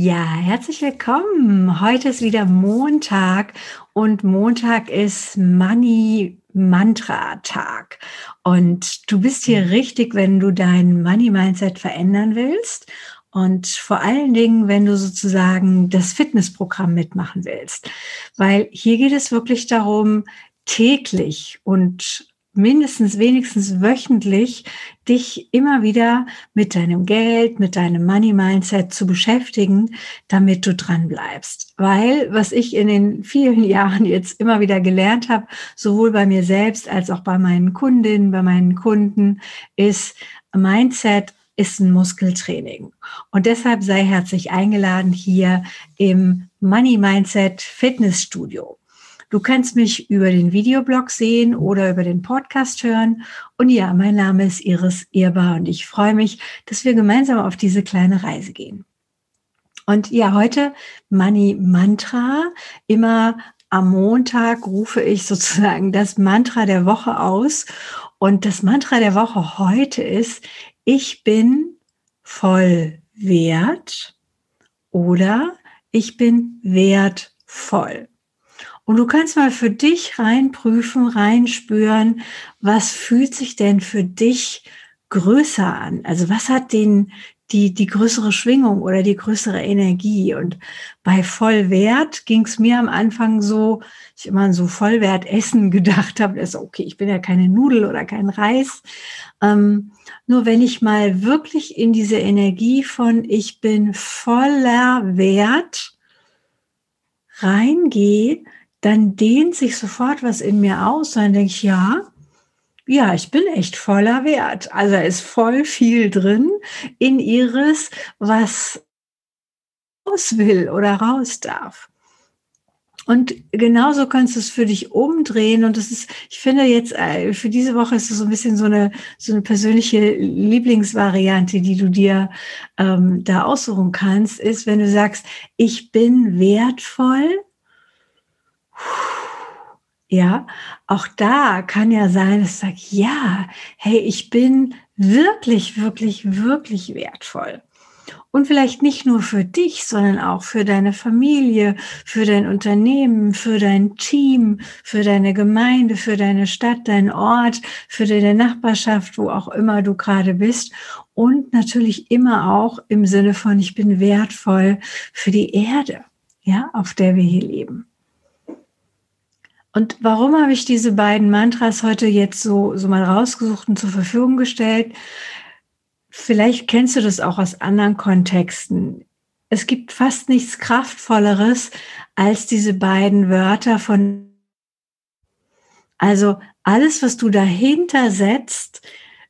Ja, herzlich willkommen. Heute ist wieder Montag und Montag ist Money Mantra Tag. Und du bist hier richtig, wenn du dein Money Mindset verändern willst und vor allen Dingen, wenn du sozusagen das Fitnessprogramm mitmachen willst. Weil hier geht es wirklich darum, täglich und mindestens wenigstens wöchentlich dich immer wieder mit deinem Geld, mit deinem Money Mindset zu beschäftigen, damit du dran bleibst. Weil was ich in den vielen Jahren jetzt immer wieder gelernt habe, sowohl bei mir selbst als auch bei meinen Kundinnen, bei meinen Kunden, ist Mindset ist ein Muskeltraining. Und deshalb sei herzlich eingeladen hier im Money Mindset Fitnessstudio. Du kannst mich über den Videoblog sehen oder über den Podcast hören. Und ja, mein Name ist Iris Irbar und ich freue mich, dass wir gemeinsam auf diese kleine Reise gehen. Und ja, heute Money Mantra. Immer am Montag rufe ich sozusagen das Mantra der Woche aus. Und das Mantra der Woche heute ist, ich bin voll wert oder ich bin wertvoll. Und du kannst mal für dich reinprüfen, reinspüren, was fühlt sich denn für dich größer an? Also was hat den, die, die größere Schwingung oder die größere Energie? Und bei Vollwert ging es mir am Anfang so, ich immer an so Vollwertessen gedacht habe, ist okay, ich bin ja keine Nudel oder kein Reis. Ähm, nur wenn ich mal wirklich in diese Energie von ich bin voller Wert reingehe, dann dehnt sich sofort was in mir aus. Dann denke ich, ja, ja, ich bin echt voller Wert. Also da ist voll viel drin in ihres, was raus will oder raus darf. Und genauso kannst du es für dich umdrehen. Und das ist, ich finde jetzt, äh, für diese Woche ist es so ein bisschen so eine, so eine persönliche Lieblingsvariante, die du dir ähm, da aussuchen kannst, ist, wenn du sagst, ich bin wertvoll ja, auch da kann ja sein, dass ich sage, ja, hey, ich bin wirklich, wirklich, wirklich wertvoll. Und vielleicht nicht nur für dich, sondern auch für deine Familie, für dein Unternehmen, für dein Team, für deine Gemeinde, für deine Stadt, dein Ort, für deine Nachbarschaft, wo auch immer du gerade bist. Und natürlich immer auch im Sinne von, ich bin wertvoll für die Erde, ja, auf der wir hier leben. Und warum habe ich diese beiden Mantras heute jetzt so, so mal rausgesucht und zur Verfügung gestellt? Vielleicht kennst du das auch aus anderen Kontexten. Es gibt fast nichts Kraftvolleres als diese beiden Wörter von, also alles, was du dahinter setzt,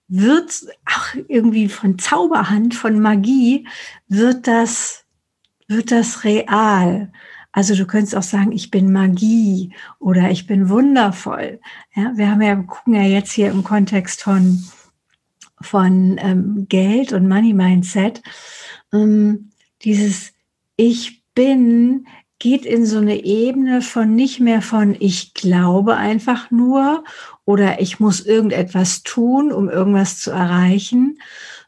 wird auch irgendwie von Zauberhand, von Magie, wird das, wird das real. Also du könntest auch sagen, ich bin Magie oder ich bin wundervoll. Ja, wir haben ja, gucken ja jetzt hier im Kontext von, von ähm, Geld und Money Mindset. Ähm, dieses Ich bin geht in so eine Ebene von nicht mehr von ich glaube einfach nur oder ich muss irgendetwas tun, um irgendwas zu erreichen,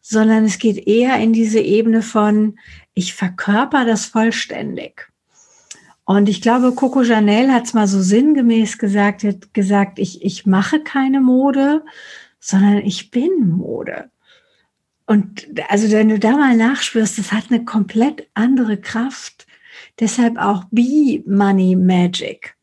sondern es geht eher in diese Ebene von ich verkörper das vollständig. Und ich glaube, Coco Chanel hat es mal so sinngemäß gesagt, hat gesagt, ich, ich mache keine Mode, sondern ich bin Mode. Und also wenn du da mal nachspürst, das hat eine komplett andere Kraft. Deshalb auch Be Money Magic.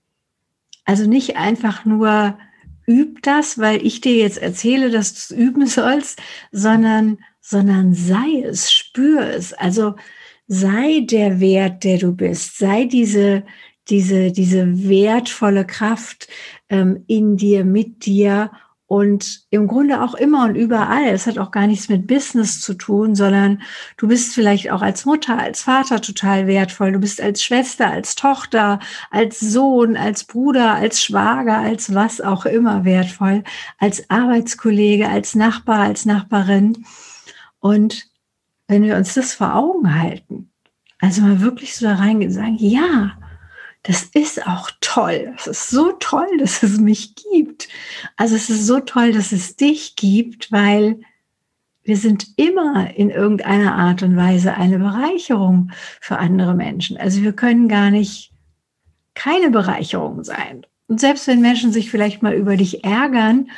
Also nicht einfach nur üb das, weil ich dir jetzt erzähle, dass du es üben sollst, sondern, sondern sei es, spür es. Also sei der Wert, der du bist, sei diese, diese, diese wertvolle Kraft ähm, in dir, mit dir und im Grunde auch immer und überall. Es hat auch gar nichts mit Business zu tun, sondern du bist vielleicht auch als Mutter, als Vater total wertvoll. Du bist als Schwester, als Tochter, als Sohn, als Bruder, als Schwager, als was auch immer wertvoll, als Arbeitskollege, als Nachbar, als Nachbarin. Und wenn wir uns das vor Augen halten, also mal wirklich so da reingehen und sagen, ja, das ist auch toll. Es ist so toll, dass es mich gibt. Also es ist so toll, dass es dich gibt, weil wir sind immer in irgendeiner Art und Weise eine Bereicherung für andere Menschen. Also wir können gar nicht keine Bereicherung sein. Und selbst wenn Menschen sich vielleicht mal über dich ärgern,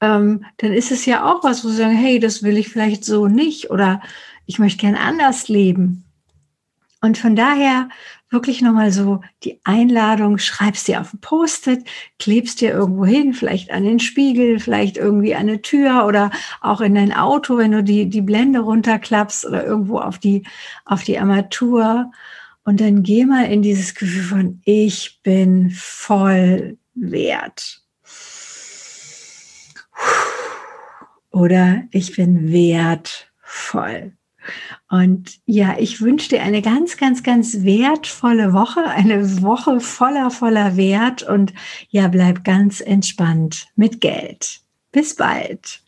ähm, dann ist es ja auch was, wo sie sagen, hey, das will ich vielleicht so nicht oder ich möchte gern anders leben. Und von daher wirklich nochmal so die Einladung, schreibst dir auf ein Post-it, klebst dir irgendwo hin, vielleicht an den Spiegel, vielleicht irgendwie an eine Tür oder auch in dein Auto, wenn du die, die Blende runterklappst oder irgendwo auf die, auf die Armatur. Und dann geh mal in dieses Gefühl von, ich bin voll wert. Oder ich bin wertvoll. Und ja, ich wünsche dir eine ganz, ganz, ganz wertvolle Woche, eine Woche voller, voller Wert und ja, bleib ganz entspannt mit Geld. Bis bald.